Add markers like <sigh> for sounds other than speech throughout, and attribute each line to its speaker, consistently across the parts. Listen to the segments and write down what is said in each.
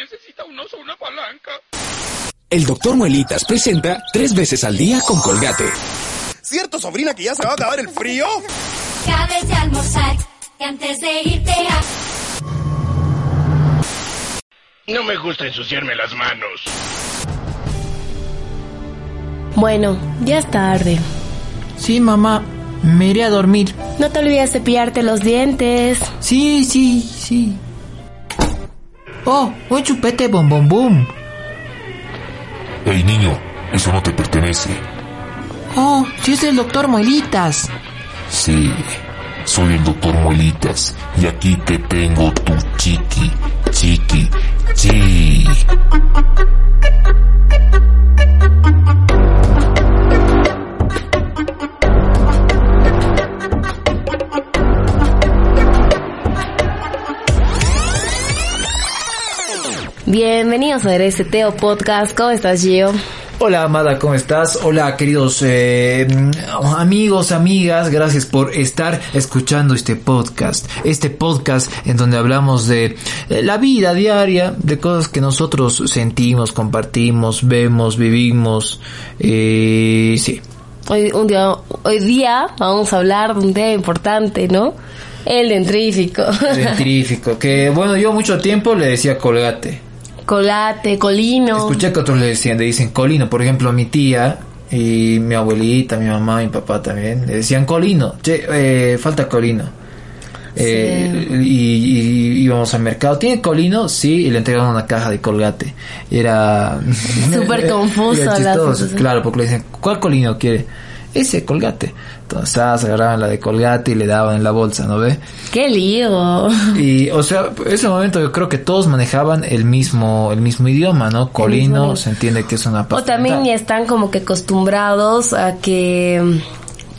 Speaker 1: necesita un oso una palanca.
Speaker 2: El doctor Muelitas presenta tres veces al día con Colgate.
Speaker 3: ¿Cierto, sobrina, que ya se va a acabar el frío?
Speaker 4: Cabe de almorzar, que antes de irte a...
Speaker 1: No me gusta ensuciarme las manos.
Speaker 5: Bueno, ya es tarde.
Speaker 6: Sí, mamá, me iré a dormir.
Speaker 5: No te olvides de pillarte los dientes.
Speaker 6: Sí, sí, sí. Oh, un chupete bom bom bum.
Speaker 7: Hey niño, eso no te pertenece.
Speaker 6: Oh, sí es el doctor Muelitas.
Speaker 7: Sí, soy el doctor Muelitas y aquí te tengo tu chiqui, chiqui, chi.
Speaker 5: Bienvenidos a Teo Podcast. ¿Cómo estás, Gio?
Speaker 6: Hola Amada, ¿cómo estás? Hola queridos eh, amigos, amigas, gracias por estar escuchando este podcast. Este podcast en donde hablamos de eh, la vida diaria, de cosas que nosotros sentimos, compartimos, vemos, vivimos. Eh, sí.
Speaker 5: Hoy, un día, hoy día vamos a hablar de un tema importante, ¿no? El dentrífico.
Speaker 6: El dentrífico, que bueno, yo mucho tiempo le decía colgate.
Speaker 5: Colate, colino.
Speaker 6: Escuché que otros le decían, le dicen colino. Por ejemplo, mi tía y mi abuelita, mi mamá, mi papá también, le decían colino. Che, eh, falta colino. Eh, y, y, íbamos al mercado. ¿Tiene colino? Sí, y le entregaron una caja de colgate. Era... <laughs>
Speaker 5: Súper <laughs> confuso.
Speaker 6: era chistoso, claro, porque le dicen, ¿cuál colino quiere? Ese colgate. Entonces se agarraban la de colgate y le daban en la bolsa, ¿no ve?
Speaker 5: ¡Qué lío!
Speaker 6: Y, o sea, en ese momento yo creo que todos manejaban el mismo, el mismo idioma, ¿no? Colino, se entiende que es una
Speaker 5: O también están como que acostumbrados a que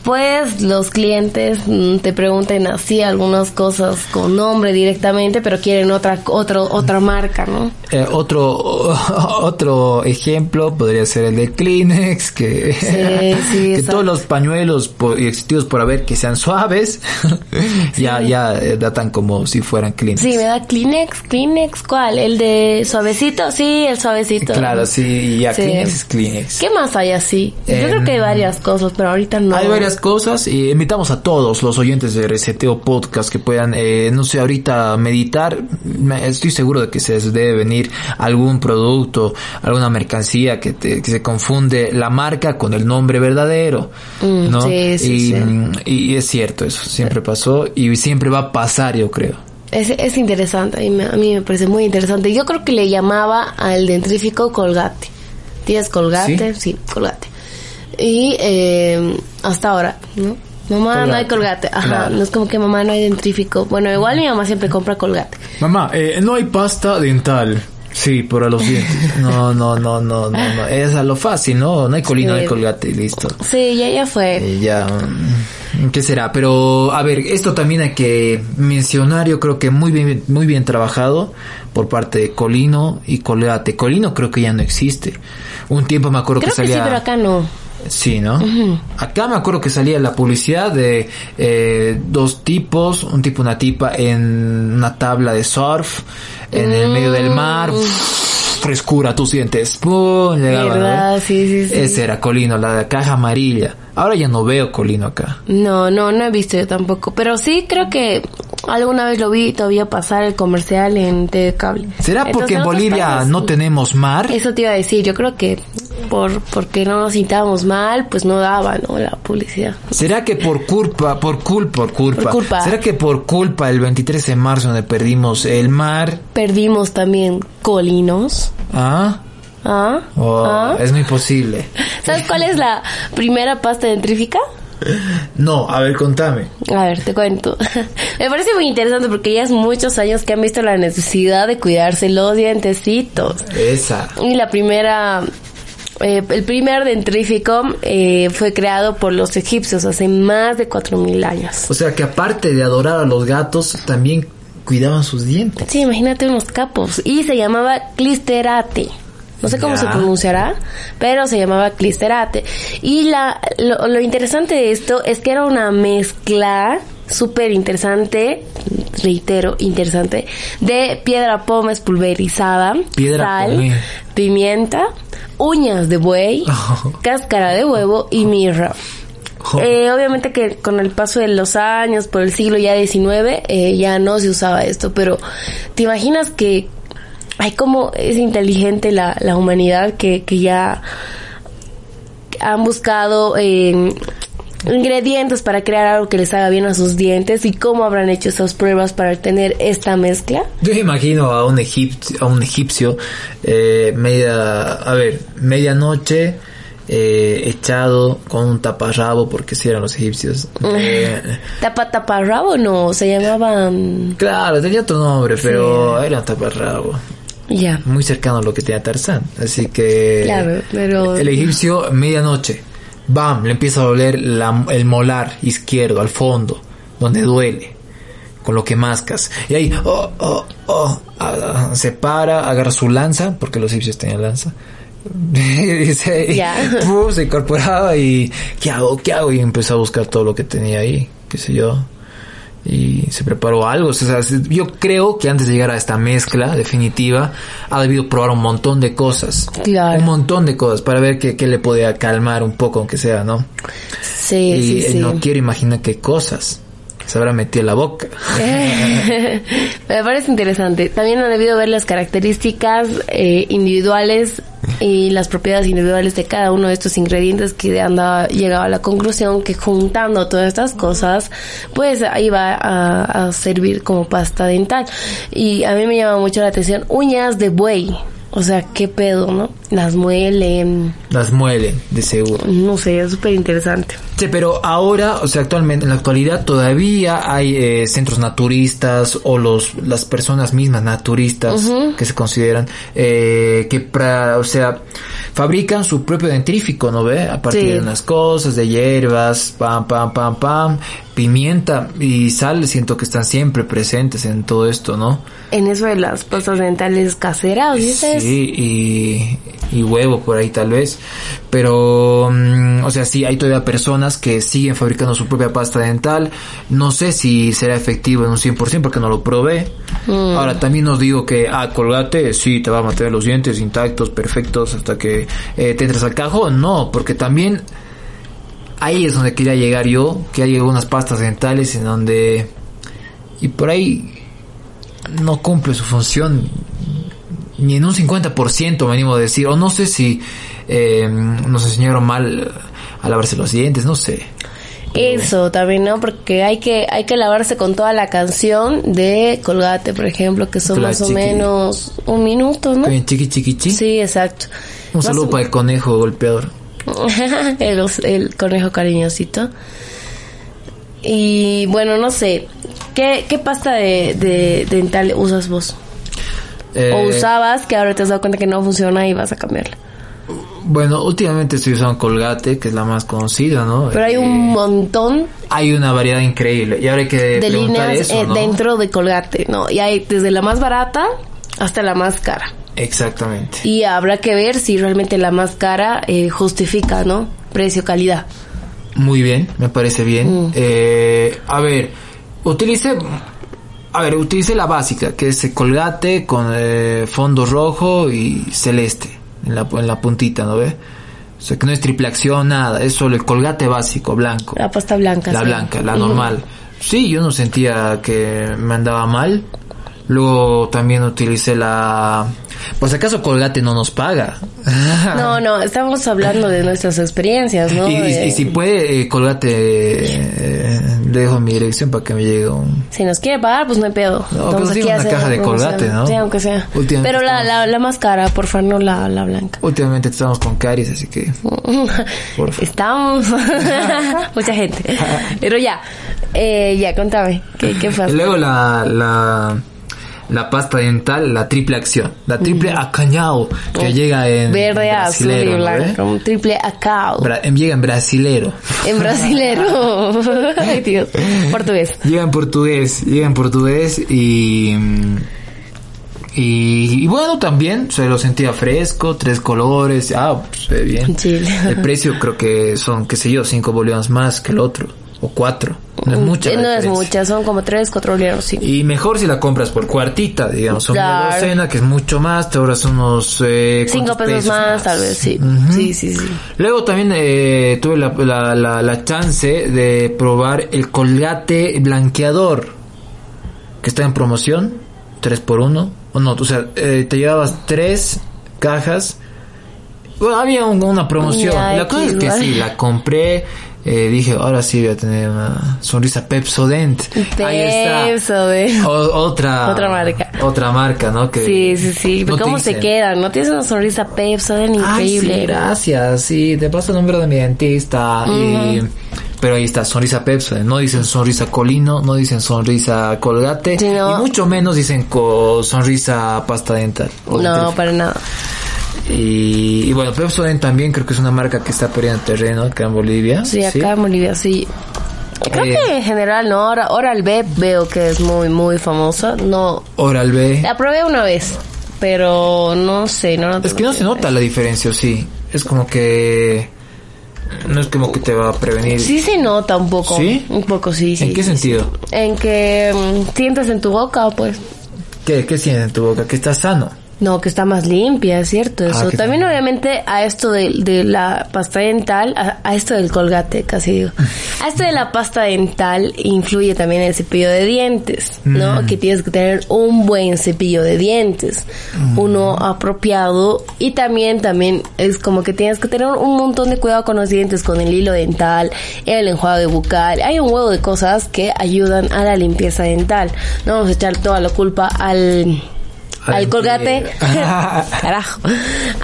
Speaker 5: pues los clientes mm, te pregunten así algunas cosas con nombre directamente, pero quieren otra otro, otra marca, ¿no?
Speaker 6: Eh, otro <laughs> otro ejemplo podría ser el de Kleenex, que, <laughs> que todos los pañuelos por, existidos por haber que sean suaves, <laughs> ya ya eh, datan como si fueran Kleenex.
Speaker 5: Sí, me da Kleenex, Kleenex, ¿cuál? ¿El de suavecito? Sí, el suavecito.
Speaker 6: Claro, sí, ya Kleenex Kleenex.
Speaker 5: ¿Qué más hay así? Yo creo que hay varias cosas, pero ahorita no.
Speaker 6: Hay varias cosas y invitamos a todos los oyentes de Reseteo Podcast que puedan, eh, no sé, ahorita meditar. Estoy seguro de que se les debe venir algún producto, alguna mercancía que, te, que se confunde la marca con el nombre verdadero,
Speaker 5: mm,
Speaker 6: ¿no?
Speaker 5: Sí, sí,
Speaker 6: y,
Speaker 5: sí.
Speaker 6: y es cierto, eso siempre pasó y siempre va a pasar, yo creo.
Speaker 5: Es, es interesante, a mí, me, a mí me parece muy interesante. Yo creo que le llamaba al dentrífico colgate. ¿Tienes colgate?
Speaker 6: ¿Sí?
Speaker 5: sí colgate. Y eh, hasta ahora, ¿no? Mamá, colgate. no hay colgate. Ajá, claro. no es como que mamá no hay dentrífico. Bueno, igual mi mamá siempre compra colgate.
Speaker 6: Mamá, eh, no hay pasta dental. Sí, para los dientes. <laughs> No, no, no, no, no, no. Es a lo fácil, ¿no? No hay colino, sí. no hay colgate y listo.
Speaker 5: Sí, ya, ya fue.
Speaker 6: Eh, ya. ¿Qué será? Pero, a ver, esto también hay que mencionar, yo creo que muy bien, muy bien trabajado por parte de Colino y Colgate. Colino creo que ya no existe. Un tiempo me acuerdo
Speaker 5: creo
Speaker 6: que salía...
Speaker 5: Que sí, pero acá no.
Speaker 6: Sí, ¿no?
Speaker 5: Uh -huh.
Speaker 6: Acá me acuerdo que salía la publicidad de eh, dos tipos, un tipo y una tipa en una tabla de surf, en mm. el medio del mar. Uff, frescura tus dientes. ¡Pum! Llegaba,
Speaker 5: ¿verdad? Sí, sí, sí.
Speaker 6: Ese era Colino, la caja amarilla. Ahora ya no veo Colino acá.
Speaker 5: No, no, no he visto yo tampoco. Pero sí creo que alguna vez lo vi todavía pasar el comercial en TV Cable.
Speaker 6: ¿Será porque Entonces, en Bolivia países, no tenemos mar?
Speaker 5: Eso te iba a decir. Yo creo que por porque no nos sintábamos mal, pues no daba, ¿no? La publicidad.
Speaker 6: ¿Será que por culpa, por culpa, por culpa,
Speaker 5: por culpa.
Speaker 6: ¿Será que por culpa el 23 de marzo donde perdimos el mar?
Speaker 5: Perdimos también colinos.
Speaker 6: Ah.
Speaker 5: ¿Ah?
Speaker 6: Oh,
Speaker 5: ¿Ah?
Speaker 6: Es muy posible. <laughs>
Speaker 5: ¿Sabes cuál es la primera pasta dentrífica?
Speaker 6: No, a ver, contame.
Speaker 5: A ver, te cuento. <laughs> Me parece muy interesante porque ya es muchos años que han visto la necesidad de cuidarse los dientecitos.
Speaker 6: Esa.
Speaker 5: Y la primera eh, el primer dentrífico eh, fue creado por los egipcios hace más de 4.000 años.
Speaker 6: O sea que aparte de adorar a los gatos, también cuidaban sus dientes.
Speaker 5: Sí, imagínate unos capos. Y se llamaba clisterate. No sé cómo
Speaker 6: Ya.
Speaker 5: se pronunciará, pero se llamaba clisterate. Y la, lo, lo interesante de esto es que era una mezcla súper interesante, reitero, interesante, de piedra pómez pulverizada,
Speaker 6: Piedra
Speaker 5: sal, pimienta, uñas de buey, <laughs> cáscara de huevo y mirra. Eh, obviamente que con el paso de los años, por el siglo ya XIX, eh, ya no se usaba esto, pero ¿te imaginas que hay como es inteligente la, la humanidad que, que ya han buscado eh, ingredientes para crear algo que les haga bien a sus dientes y cómo habrán hecho esas pruebas para tener esta mezcla?
Speaker 6: Yo me imagino a un egipcio, a un egipcio eh, media, a ver, medianoche eh, echado con un taparrabo porque si eran los egipcios. Eh, <laughs>
Speaker 5: Tapa tapa rabo no, se llamaban
Speaker 6: claro, tenía otro nombre, pero era un taparrabo. Muy cercano a lo que tenía Tarzán. Así que
Speaker 5: Claro, pero-
Speaker 6: el egipcio medianoche, bam, le empieza a doler la- el molar izquierdo al fondo, donde duele, con lo que mascas. Y ahí, oh, oh, oh, ah, se para, agarra su lanza, porque los egipcios tenían lanza. <laughs> y <laughs> se incorporaba y ¿qué hago? ¿qué hago? Y empezó a buscar todo lo que tenía ahí, qué sé yo. Y se preparó algo. O sea, yo creo que antes de llegar a esta mezcla definitiva, ha debido probar un montón de cosas.
Speaker 5: Claro.
Speaker 6: Un montón de cosas para ver qué, qué le podía calmar un poco, aunque sea, ¿no?
Speaker 5: Sí,
Speaker 6: y
Speaker 5: sí,
Speaker 6: él
Speaker 5: sí.
Speaker 6: no quiere imaginar qué cosas se habrá metido en la boca. <laughs>
Speaker 5: Me parece interesante. También han debido ver las características eh, individuales y las propiedades individuales de cada uno de estos ingredientes que han dado- llegado a la conclusión que juntando todas estas cosas, pues va a, a servir como pasta dental. Y a mí me llama mucho la atención uñas de buey. O sea, qué pedo, ¿no? Las muelen.
Speaker 6: Las muelen, de seguro.
Speaker 5: No sé, es súper interesante.
Speaker 6: Sí, pero ahora, o sea, actualmente, en la actualidad todavía hay eh, centros naturistas o los las personas mismas naturistas que se consideran eh, que, pra- o sea, fabrican su propio dentrífico, ¿no ve? A partir
Speaker 5: Sí.
Speaker 6: de unas cosas, de hierbas, pam, pam, pam, pam, pimienta y sal, siento que están siempre presentes en todo esto, ¿no?
Speaker 5: En eso de las pastas dentales caseras, ¿dices?
Speaker 6: Sí, y, y huevo por ahí tal vez. Pero, mm, o sea, sí, hay todavía personas que siguen fabricando su propia pasta dental. No sé si será efectivo en un 100% porque no lo probé. Ahora, también nos digo que, ah, colgate, sí, te va a mantener los dientes intactos, perfectos, hasta que eh, te entres al cajón. No, porque también ahí es donde quería llegar yo, que hay algunas pastas dentales en donde... Y por ahí no cumple su función ni en un 50% me animo a decir, o no sé si eh, nos enseñaron mal a lavarse los dientes, no sé.
Speaker 5: Eso también, ¿no? Porque hay que hay que lavarse con toda la canción de Colgate, por ejemplo, que son
Speaker 6: Claro,
Speaker 5: más o menos un minuto, ¿no?
Speaker 6: Chiqui, chiqui, chiqui.
Speaker 5: Sí, exacto.
Speaker 6: Un
Speaker 5: Más
Speaker 6: saludo
Speaker 5: o-
Speaker 6: para el conejo golpeador. <laughs>
Speaker 5: el, el conejo cariñosito. Y bueno, no sé. ¿Qué, qué pasta de, de dental usas vos?
Speaker 6: Eh,
Speaker 5: o usabas que ahora te has dado cuenta que no funciona y vas a cambiarla.
Speaker 6: Bueno, últimamente estoy usando Colgate, que es la más conocida, ¿no?
Speaker 5: Pero hay
Speaker 6: Eh,
Speaker 5: un montón
Speaker 6: hay una variedad increíble. Y ahora hay que
Speaker 5: de líneas
Speaker 6: eso,
Speaker 5: eh,
Speaker 6: ¿no?
Speaker 5: dentro de Colgate, ¿no? Y hay desde la más barata hasta la más cara.
Speaker 6: Exactamente.
Speaker 5: Y habrá que ver si realmente la más cara eh, justifica, ¿no? Precio-calidad.
Speaker 6: Muy bien, me parece bien.
Speaker 5: Mm.
Speaker 6: Eh, a ver, utilicé, a ver, utilicé la básica, que es colgate con eh, fondo rojo y celeste en la, en la puntita, ¿no ve? O sea, que no es triple acción, nada, es solo el colgate básico, blanco.
Speaker 5: La pasta blanca.
Speaker 6: La
Speaker 5: sí.
Speaker 6: blanca, la normal. Sí, yo no sentía que me andaba mal. Luego también utilicé la... Por si acaso Colgate no nos paga. <laughs>
Speaker 5: No, no, estamos hablando de nuestras experiencias, ¿no?
Speaker 6: Y, y-
Speaker 5: De-
Speaker 6: y si puede, eh, Colgate, eh, le dejo mi dirección para que me llegue un...
Speaker 5: Si nos quiere pagar, pues no hay pedo.
Speaker 6: No,
Speaker 5: Vamos
Speaker 6: pero una caja de. Colgate, ¿no?
Speaker 5: Sí, aunque sea. Pero la, la, la más cara, por favor, no la, la blanca.
Speaker 6: Últimamente estamos con caries, así que... <laughs>
Speaker 5: Estamos. <laughs> Mucha gente. Pero ya, eh, ya, contame. ¿Qué, pasa?
Speaker 6: luego la, la, la pasta dental, la triple acción. La triple acañao, que llega en...
Speaker 5: Verde, azul y
Speaker 6: ¿no
Speaker 5: blanco. Un triple acao.
Speaker 6: Bra- em, llega en brasilero.
Speaker 5: En brasilero. <laughs> Ay, Dios. Portugués.
Speaker 6: Llega en portugués, llega en portugués y... mm, Y, y bueno, también se lo sentía fresco, tres colores, ah, pues se ve bien.
Speaker 5: Chile.
Speaker 6: El precio creo que son, qué sé yo, cinco bolivianos más que el otro. O cuatro. No es mucha. la
Speaker 5: Eh, no es mucha, son como tres, cuatro bolivianos, sí.
Speaker 6: Y mejor si la compras por cuartita, digamos, son
Speaker 5: Claro.
Speaker 6: una docena, que es mucho más, te ahorras unos... Eh,
Speaker 5: Cinco
Speaker 6: ¿cuántos
Speaker 5: pesos, más, tal vez, sí. Sí, sí, sí.
Speaker 6: Luego también eh, tuve la, la, la, la chance de probar el colgate blanqueador, que está en promoción, 3 por 1 o no, o sea, eh, te llevabas tres cajas. Bueno, había un- una promoción.
Speaker 5: Ya,
Speaker 6: la cosa es que
Speaker 5: igual.
Speaker 6: sí, la compré. Eh, dije, ahora sí voy a tener una sonrisa Pepsodent. Ahí está.
Speaker 5: Pepsodent.
Speaker 6: O- otra,
Speaker 5: Otra marca.
Speaker 6: Otra marca, ¿no? Que
Speaker 5: Sí, sí, sí.
Speaker 6: no
Speaker 5: ¿Cómo se quedan? ¿No tienes una sonrisa Pepsodent
Speaker 6: Ay, sí,
Speaker 5: increíble?
Speaker 6: gracias, sí, te paso el número de mi dentista. y- pero ahí está, sonrisa Pepsodent. No dicen sonrisa Colino, no dicen sonrisa Colgate.
Speaker 5: Sí, no.
Speaker 6: Y mucho menos dicen co- sonrisa pasta dental.
Speaker 5: no, para nada.
Speaker 6: Y, y bueno, Pepsodent también creo que es una marca que está perdiendo terreno acá en Bolivia.
Speaker 5: Sí, acá en Bolivia, sí. Creo
Speaker 6: Eh.
Speaker 5: que en general, ¿no? Ahora, Oral B veo que es muy, muy famosa. No,
Speaker 6: Oral B.
Speaker 5: la probé una vez, pero no sé, no.
Speaker 6: Es que no se nota la diferencia, ¿o sí. Es como que... No es como que te va a prevenir.
Speaker 5: Sí se nota un poco.
Speaker 6: ¿Sí?
Speaker 5: Un poco, sí, sí.
Speaker 6: ¿En qué
Speaker 5: sí,
Speaker 6: sentido?
Speaker 5: sí. En que mm, sientes en tu boca, pues.
Speaker 6: ¿Qué, qué sientes en tu boca? Que estás sano.
Speaker 5: No, que está más limpia, es cierto. Eso.
Speaker 6: Ah, que
Speaker 5: También, obviamente, a esto de, de la pasta dental, a, a esto del colgate, casi digo. <laughs> A esto de la pasta dental influye también el cepillo de dientes, ¿no?
Speaker 6: Mm.
Speaker 5: Que tienes que tener un buen cepillo de dientes,
Speaker 6: Mm.
Speaker 5: uno apropiado y también, también es como que tienes que tener un montón de cuidado con los dientes, con el hilo dental, el enjuague bucal. Hay un huevo de cosas que ayudan a la limpieza dental. No vamos a echar toda la culpa al al
Speaker 6: Al
Speaker 5: colgate, <laughs> carajo,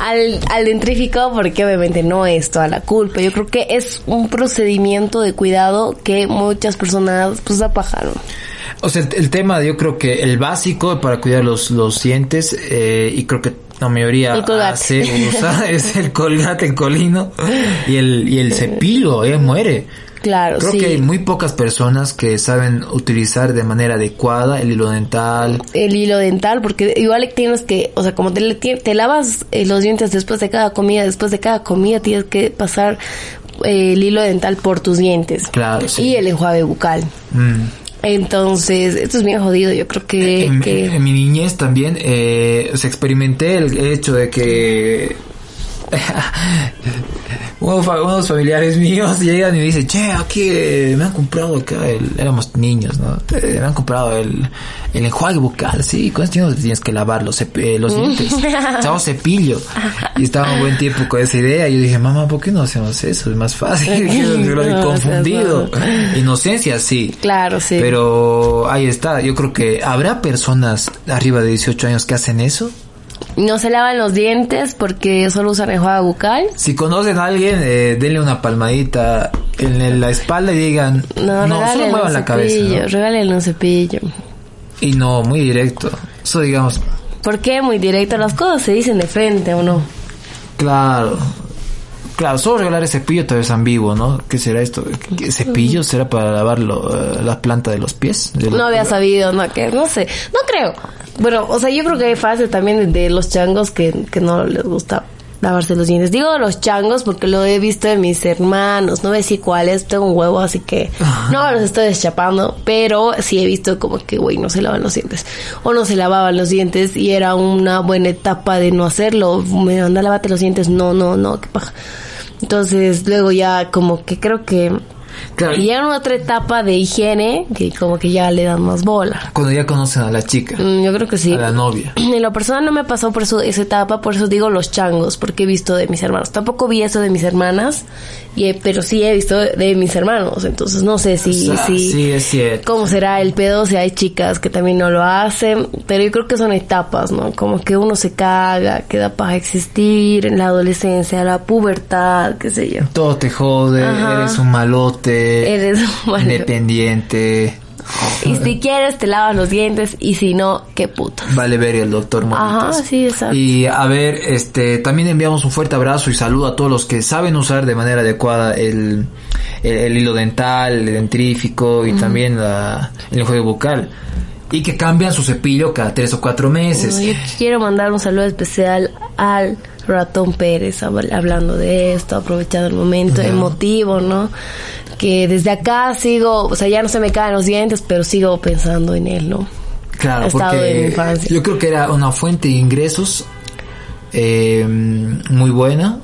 Speaker 5: al, al dentrífico, porque obviamente no es toda la culpa. Yo creo que es un procedimiento de cuidado que muchas personas pues apajaron.
Speaker 6: O sea, el, el tema, yo creo que el básico para cuidar los, los dientes, eh, y creo que la mayoría hace, usa, <laughs> es el colgate, el colino, y el, y el <laughs> cepillo, eh, muere.
Speaker 5: Claro,
Speaker 6: Creo
Speaker 5: sí.
Speaker 6: que hay muy pocas personas que saben utilizar de manera adecuada el hilo dental.
Speaker 5: El hilo dental, porque igual tienes que, o sea, como te, te lavas eh, los dientes después de cada comida, después de cada comida tienes que pasar eh, el hilo dental por tus dientes.
Speaker 6: Claro, sí.
Speaker 5: Y el enjuague bucal.
Speaker 6: Mm.
Speaker 5: Entonces, esto es bien jodido. Yo creo que,
Speaker 6: En,
Speaker 5: que
Speaker 6: en mi niñez también eh, se experimenté el hecho de que <laughs> unos, fa- unos familiares míos llegan y me dicen, che, aquí eh, me han comprado acá, el, éramos niños, ¿no? Me han comprado el, el enjuague bucal, sí, con esto tienes que lavar los, eh, los dientes, <laughs> chavo cepillo. Y estaba un buen tiempo con esa idea y yo dije, mamá, ¿por qué no hacemos eso? Es más fácil, <laughs>
Speaker 5: No,
Speaker 6: confundido. Inocencia, sí.
Speaker 5: claro, sí.
Speaker 6: Pero ahí está, yo creo que habrá personas arriba de 18 años que hacen eso.
Speaker 5: No se lavan los dientes porque solo usan enjuague bucal.
Speaker 6: Si conocen a alguien, eh, denle una palmadita en la espalda y digan,
Speaker 5: No,
Speaker 6: no, solo muevan la cabeza. ¿no?
Speaker 5: regálenle un cepillo.
Speaker 6: Y no, muy directo. Eso digamos,
Speaker 5: ¿Por qué? Muy directo. Las cosas se dicen de frente, ¿o no?
Speaker 6: claro. Claro, solo regalar el cepillo todavía es ambiguo, ¿no? ¿Qué será esto? ¿Qué ¿Cepillo será para lavar lo, eh, la planta de los pies? De
Speaker 5: No había sabido, no, que no sé. No creo. Bueno, o sea, yo creo que hay fases también de, los changos que, que no les gusta lavarse los dientes. Digo los changos porque lo he visto de mis hermanos. No sé si cuáles. Tengo un huevo, así que no los estoy deschapando. Pero sí he visto como que, güey, no se lavan los dientes. O no se lavaban los dientes y era una buena etapa de no hacerlo. Me anda, lávate los dientes. No, no, no, qué paja. Entonces, luego ya como que creo que
Speaker 6: Claro,
Speaker 5: y ya en otra etapa de higiene que como que ya le dan más bola.
Speaker 6: cuando ya conocen a la chica,
Speaker 5: Mm, Yo creo que sí.
Speaker 6: a la novia. <clears throat>
Speaker 5: En lo personal no me pasó por eso, esa etapa, por eso digo los changos, porque he visto de mis hermanos. Tampoco vi eso de mis hermanas, y he- pero sí he visto de mis hermanos. Entonces no sé si,
Speaker 6: O sea,
Speaker 5: si
Speaker 6: sí, es cierto.
Speaker 5: cómo será el pedo, si hay chicas que también no lo hacen, pero yo creo que son etapas, ¿no? Como que uno se caga, queda para existir en la adolescencia, la pubertad, qué sé yo.
Speaker 6: Todo te jode,
Speaker 5: Ajá.
Speaker 6: eres un malote,
Speaker 5: Eres un malote.
Speaker 6: independiente.
Speaker 5: Y si quieres te lavas los dientes y si no, qué puta.
Speaker 6: Vale ver el doctor.
Speaker 5: Ajá, sí, exacto.
Speaker 6: Y a ver, este, también enviamos un fuerte abrazo y saludo a todos los que saben usar de manera adecuada el, el, el hilo dental, el dentrífico y también la, el enjuague bucal. Y que cambian su cepillo cada tres o cuatro meses.
Speaker 5: Yo quiero mandar un saludo especial al Ratón Pérez hab- hablando de esto, aprovechando el momento emotivo, ¿no? Que desde acá sigo, o sea, ya no se me caen los dientes, pero sigo pensando en él, ¿no?
Speaker 6: Claro,
Speaker 5: Estado de mi
Speaker 6: porque
Speaker 5: infancia.
Speaker 6: yo creo que era una fuente de ingresos eh, muy buena,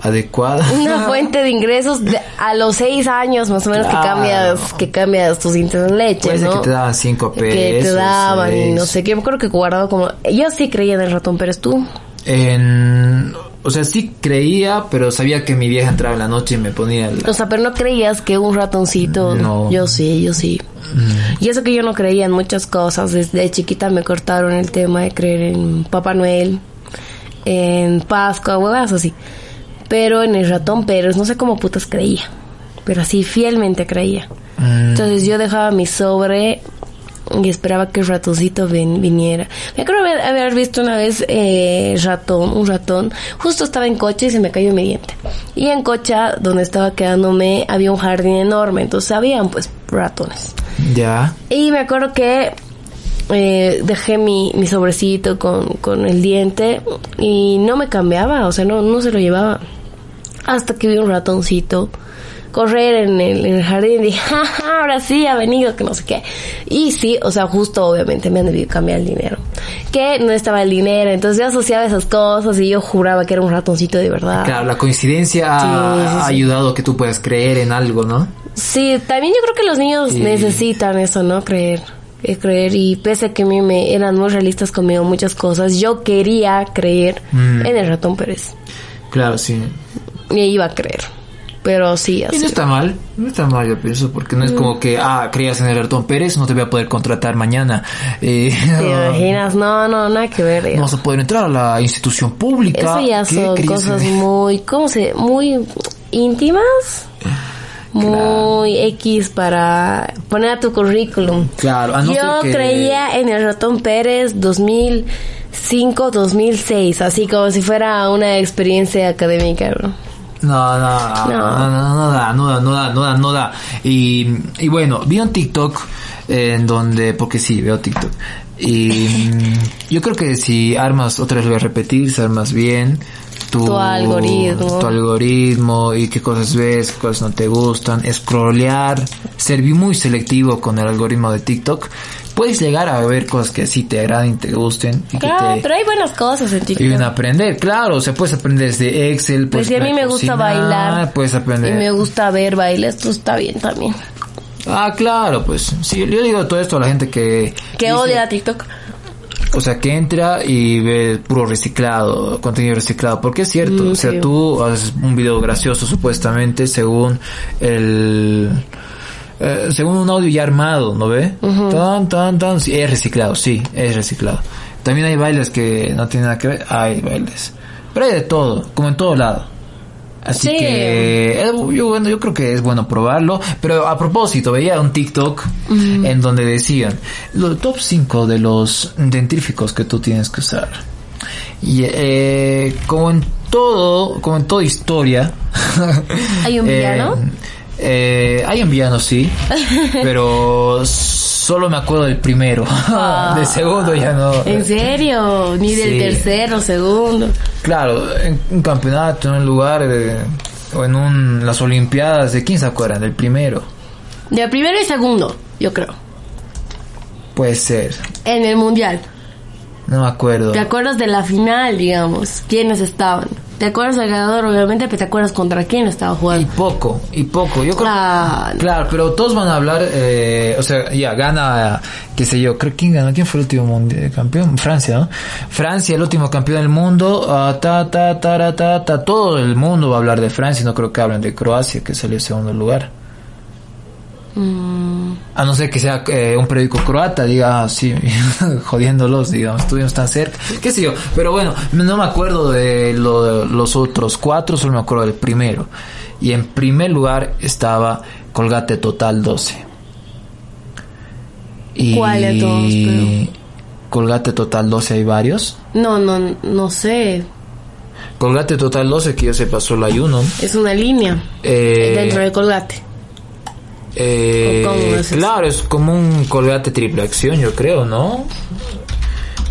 Speaker 6: adecuada. <laughs>
Speaker 5: Una fuente de ingresos de- a los seis años más o menos
Speaker 6: Claro.
Speaker 5: que cambias, que cambias tus dientes en leche,
Speaker 6: Puede ser
Speaker 5: ¿no?
Speaker 6: que te daban cinco
Speaker 5: Que te
Speaker 6: pesos,
Speaker 5: daban y no sé qué. Yo acuerdo que guardaba como... Yo sí creía en el ratón Pérez, ¿tú?
Speaker 6: En, o sea, sí creía, pero sabía que mi vieja entraba en la noche y me ponía el...
Speaker 5: O sea, pero no creías que un ratoncito...
Speaker 6: No.
Speaker 5: Yo sí, yo sí. Y eso que yo no creía en muchas cosas. Desde chiquita me cortaron el tema de creer en Papá Noel, en Pascua, huevas así. Pero en el ratón Pérez, no sé cómo putas creía. Pero así fielmente creía.
Speaker 6: Mm,
Speaker 5: Entonces yo dejaba mi sobre y esperaba que el ratoncito ven- viniera. Me acuerdo haber, haber visto una vez eh, ratón, un ratón. Justo estaba en coche y se me cayó mi diente. Y en Cocha, donde estaba quedándome, había un jardín enorme. Entonces habían pues ratones.
Speaker 6: ya.
Speaker 5: Y me acuerdo que eh, dejé mi, mi sobrecito con, con el diente y no me cambiaba, o sea, no, no se lo llevaba. Hasta que vi un ratoncito correr en el, en el jardín y dije, <laughs> "Ja, ja, ahora sí ha venido, que no sé qué. Y sí, o sea, justo obviamente me han debido cambiar el dinero. Que no estaba el dinero, entonces yo asociaba esas cosas y yo juraba que era un ratoncito de verdad.
Speaker 6: Claro, la coincidencia ha,
Speaker 5: Sí, sí, sí.
Speaker 6: ha ayudado a que tú puedas creer en algo, ¿no?
Speaker 5: Sí, también yo creo que los niños necesitan eso, ¿no? Creer. eh, creer y pese a que a mí me eran muy realistas conmigo muchas cosas, yo quería creer
Speaker 6: Mm.
Speaker 5: en el ratón Pérez.
Speaker 6: Claro, sí.
Speaker 5: Y iba a creer. Pero sí,
Speaker 6: Y
Speaker 5: así.
Speaker 6: no está mal, no está mal yo pienso, porque no es como que, ah, creías en el ratón Pérez, no te voy a poder contratar mañana. Eh,
Speaker 5: ¿Te <laughs> imaginas? No, no, nada que ver.
Speaker 6: no vas a poder entrar a la institución pública.
Speaker 5: Eso ya
Speaker 6: ¿Qué
Speaker 5: son cosas
Speaker 6: en- <laughs>
Speaker 5: muy, ¿cómo se? Muy íntimas. Muy X para poner a tu currículum.
Speaker 6: Claro, a no
Speaker 5: Yo
Speaker 6: que-
Speaker 5: creía en el ratón Pérez 2005, 2006, así como si fuera una experiencia académica. ¿no?
Speaker 6: No, no, no, no, no, no da, no da, no da, no da, no da. Y, y bueno, vi un TikTok eh, en donde, porque sí, veo TikTok. Y mm, yo creo que si armas, otra vez lo voy a repetir, si armas bien tu,
Speaker 5: Tu algoritmo.
Speaker 6: tu algoritmo y qué cosas ves, qué cosas no te gustan, scrollear, ser muy selectivo con el algoritmo de TikTok, puedes llegar a ver cosas que sí te agraden, te gusten y
Speaker 5: Claro,
Speaker 6: que te
Speaker 5: pero hay buenas cosas en TikTok.
Speaker 6: ayuden a aprender. Claro, o sea, puedes aprender desde Excel,
Speaker 5: Pues
Speaker 6: puedes
Speaker 5: si a mí
Speaker 6: aprender
Speaker 5: me
Speaker 6: a
Speaker 5: gusta bailar
Speaker 6: puedes
Speaker 5: y
Speaker 6: aprender.
Speaker 5: me gusta ver bailes, esto está bien también.
Speaker 6: Ah, claro, pues sí, yo digo todo esto a la gente que
Speaker 5: Que
Speaker 6: dice-
Speaker 5: odia TikTok.
Speaker 6: o sea, que entra y ve puro reciclado, contenido reciclado, porque es cierto,
Speaker 5: Mm,
Speaker 6: o sea,
Speaker 5: sí.
Speaker 6: tú haces un video gracioso supuestamente según el eh, según un audio ya armado, ¿no ve? Tan tan tan, sí, es reciclado, sí, es reciclado. También hay bailes que no tienen nada que ver, hay bailes. Pero hay de todo, como en todo lado. Así
Speaker 5: Sí.
Speaker 6: que eh, yo, bueno, yo creo que es bueno probarlo. Pero a propósito, veía un TikTok en donde decían los top 5 de los dentífricos que tú tienes que usar. Y eh, como en todo, como en toda historia.
Speaker 5: ¿Hay un <laughs>
Speaker 6: eh,
Speaker 5: villano?
Speaker 6: Eh, hay un villano, sí. <laughs> pero solo me acuerdo del primero. del segundo ya no.
Speaker 5: Ah. ¿En serio? Ni del
Speaker 6: Sí.
Speaker 5: tercero, segundo.
Speaker 6: Claro, en un campeonato, en un lugar, o en un, las Olimpiadas, ¿de quién se acuerdan? Del primero.
Speaker 5: Del primero y segundo, yo creo.
Speaker 6: Puede ser,
Speaker 5: En el mundial.
Speaker 6: no me acuerdo.
Speaker 5: ¿Te acuerdas de la final, digamos? ¿Quiénes estaban? ¿Te acuerdas del ganador, obviamente? Pero te acuerdas contra quién estaba
Speaker 6: Y
Speaker 5: jugando.
Speaker 6: poco, y poco. Yo creo,
Speaker 5: Claro.
Speaker 6: claro, pero todos van a hablar, eh, o sea, ya gana, qué sé yo, creo quién ganó, quién fue el último mundial, campeón, Francia, ¿no? Francia, el último campeón del mundo, ah, ta, ta, ta, ta, ta, todo el mundo va a hablar de Francia, no creo que hablen de Croacia, que salió en segundo lugar.
Speaker 5: Mm,
Speaker 6: A no ser que sea eh, un periódico croata, diga, ah, sí, <laughs> jodiéndolos, digamos, estuvimos tan cerca, qué sé yo. Pero bueno, no me acuerdo de, lo- de los otros cuatro, solo me acuerdo del primero. Y en primer lugar estaba Colgate Total 12. Y
Speaker 5: ¿Cuál de todos, pero?
Speaker 6: Colgate Total 12 hay varios.
Speaker 5: no, no, no sé.
Speaker 6: Colgate Total 12, que yo sepa, solo hay uno.
Speaker 5: Es una línea
Speaker 6: Eh,
Speaker 5: dentro de Colgate.
Speaker 6: Eh,
Speaker 5: ¿O cómo es
Speaker 6: claro, es como un colgate triple acción, yo creo, ¿no?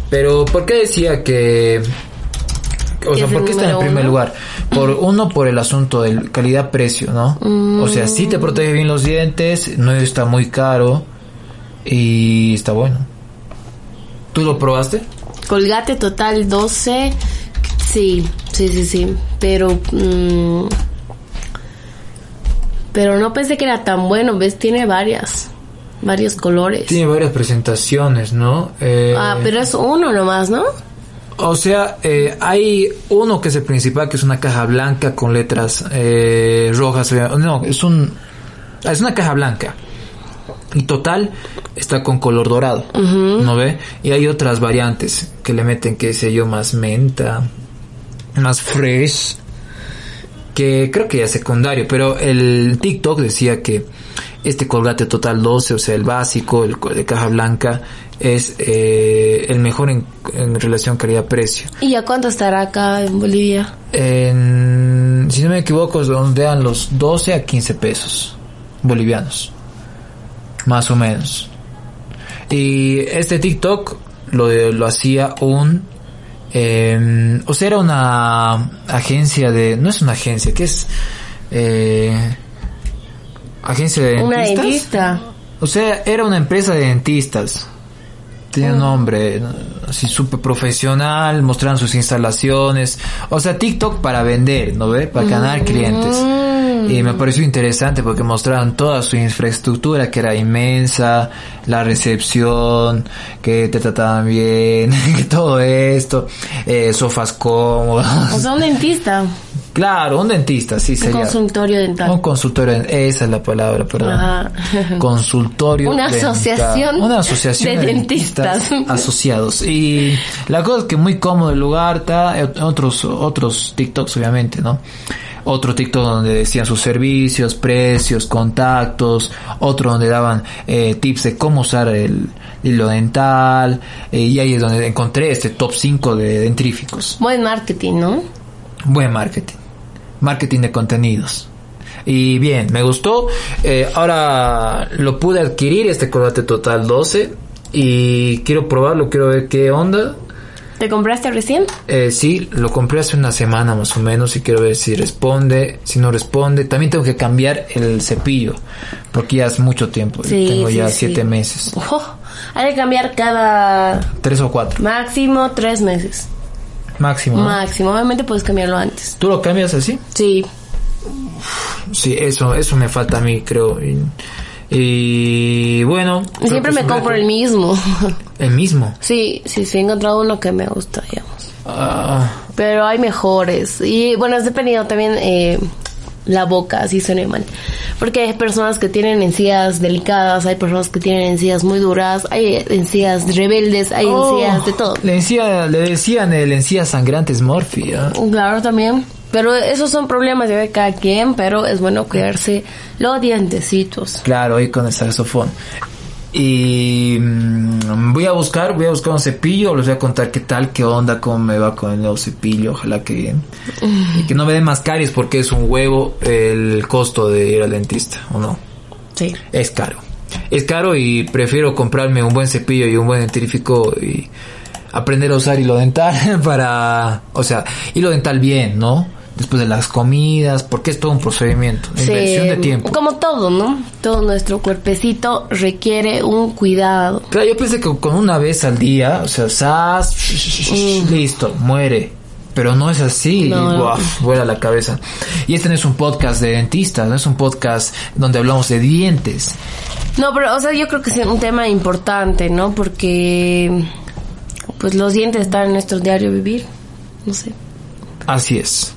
Speaker 6: Pero, ¿por qué decía que O sea, ¿por qué está en primer
Speaker 5: uno?
Speaker 6: lugar? Por uno, por el asunto del calidad-precio, ¿no? O sea, sí te protege bien los dientes, no está muy caro y está bueno. ¿Tú lo probaste?
Speaker 5: Colgate total 12. Sí, sí, sí, sí. Pero. mm, pero no pensé que era tan bueno, ¿ves? Tiene varias. Varios colores.
Speaker 6: Tiene varias presentaciones, ¿no? Eh,
Speaker 5: Ah, pero es uno nomás, ¿no?
Speaker 6: O sea, eh, hay uno que es el principal, que es una caja blanca con letras eh, rojas. eh, No, es un es una caja blanca. Y total está con color dorado, ¿no ve? Y hay otras variantes que le meten, qué sé yo, más menta, más fresh, que creo que ya es secundario, pero el TikTok decía que este colgate total 12, o sea, el básico, el de caja blanca, es eh, el mejor en, en relación calidad-precio.
Speaker 5: ¿Y a cuánto estará acá en Bolivia?
Speaker 6: En, si no me equivoco, dan los 12 a 15 pesos bolivianos. Más o menos. Y este TikTok lo, lo hacía un... eh, o sea, era una agencia de... No es una agencia, que es... Eh, agencia de
Speaker 5: Una
Speaker 6: dentistas.
Speaker 5: dentista.
Speaker 6: O sea, era una empresa de dentistas. Tenía un nombre ¿no? así súper profesional, mostraban sus instalaciones. O sea, TikTok para vender, ¿no ve? Para ganar clientes. Y me pareció interesante porque mostraban toda su infraestructura que era inmensa, la recepción, que te trataban bien, <laughs> que todo esto, eh, sofás cómodos.
Speaker 5: O sea, un dentista.
Speaker 6: Claro, un dentista, sí
Speaker 5: Un
Speaker 6: sería.
Speaker 5: consultorio dental.
Speaker 6: Un consultorio, esa es la palabra, perdón.
Speaker 5: Ajá. <laughs>
Speaker 6: Consultorio.
Speaker 5: Una
Speaker 6: dental.
Speaker 5: asociación
Speaker 6: Una asociación
Speaker 5: de dentistas. <laughs>
Speaker 6: asociados. Y la cosa es que muy cómodo el lugar, está eh, otros, otros TikToks obviamente, ¿no? Otro TikTok donde decían sus servicios, precios, contactos, otro donde daban eh, tips de cómo usar el hilo dental, eh, y ahí es donde encontré este top 5 de dentríficos.
Speaker 5: Buen marketing, ¿no?
Speaker 6: Buen marketing. Marketing de contenidos. Y bien, me gustó. Eh, ahora lo pude adquirir, este colgate total 12. Y quiero probarlo, quiero ver qué onda.
Speaker 5: ¿Te compraste recién?
Speaker 6: Eh, sí, lo compré hace una semana más o menos y quiero ver si responde, si no responde. También tengo que cambiar el cepillo, porque ya hace mucho tiempo.
Speaker 5: Sí,
Speaker 6: tengo
Speaker 5: sí,
Speaker 6: ya
Speaker 5: sí.
Speaker 6: siete meses.
Speaker 5: Hay que cambiar cada
Speaker 6: Tres o cuatro,
Speaker 5: máximo tres meses.
Speaker 6: máximo. ¿no?
Speaker 5: Máximo, obviamente puedes cambiarlo antes.
Speaker 6: ¿Tú lo cambias así?
Speaker 5: Sí.
Speaker 6: Sí, eso, eso me falta a mí, creo. Y, bueno.
Speaker 5: Siempre me compro el mismo. <laughs>
Speaker 6: El mismo.
Speaker 5: sí, sí, sí, he encontrado uno que me gusta, digamos.
Speaker 6: Ah,
Speaker 5: Pero hay mejores. Y bueno, es dependiendo también eh, la boca, si suena mal. Porque hay personas que tienen encías delicadas, hay personas que tienen encías muy duras, hay encías rebeldes, hay
Speaker 6: oh,
Speaker 5: encías de todo.
Speaker 6: Le, encía- le decían el encía sangrante. ¿ah?
Speaker 5: Claro, también. Pero esos son problemas de cada quien, pero es bueno cuidarse los dientecitos.
Speaker 6: Claro, ahí con el saxofón. Y mm, voy a buscar, voy a buscar un cepillo, les voy a contar qué tal, qué onda, cómo me va con el nuevo cepillo, ojalá que bien. <laughs> Y que no me den más caries porque es un huevo el costo de ir al dentista, ¿o no?
Speaker 5: Sí.
Speaker 6: Es caro. Es caro y prefiero comprarme un buen cepillo y un buen dentífrico y aprender a usar hilo dental <laughs> para, o sea, hilo dental bien, ¿no? Después de las comidas, porque es todo un procedimiento, inversión de tiempo.
Speaker 5: Como todo, ¿no? Todo nuestro cuerpecito requiere un cuidado.
Speaker 6: Claro, yo pensé que con una vez al día, o sea, sas, listo, muere. Pero no es así,
Speaker 5: No,
Speaker 6: y,
Speaker 5: no.
Speaker 6: guau, vuela la cabeza. Y este no es un podcast de dentistas, no es un podcast donde hablamos de dientes.
Speaker 5: No, pero, o sea, yo creo que es un tema importante, ¿no? Porque, pues, los dientes están en nuestro diario vivir. No sé.
Speaker 6: Así es.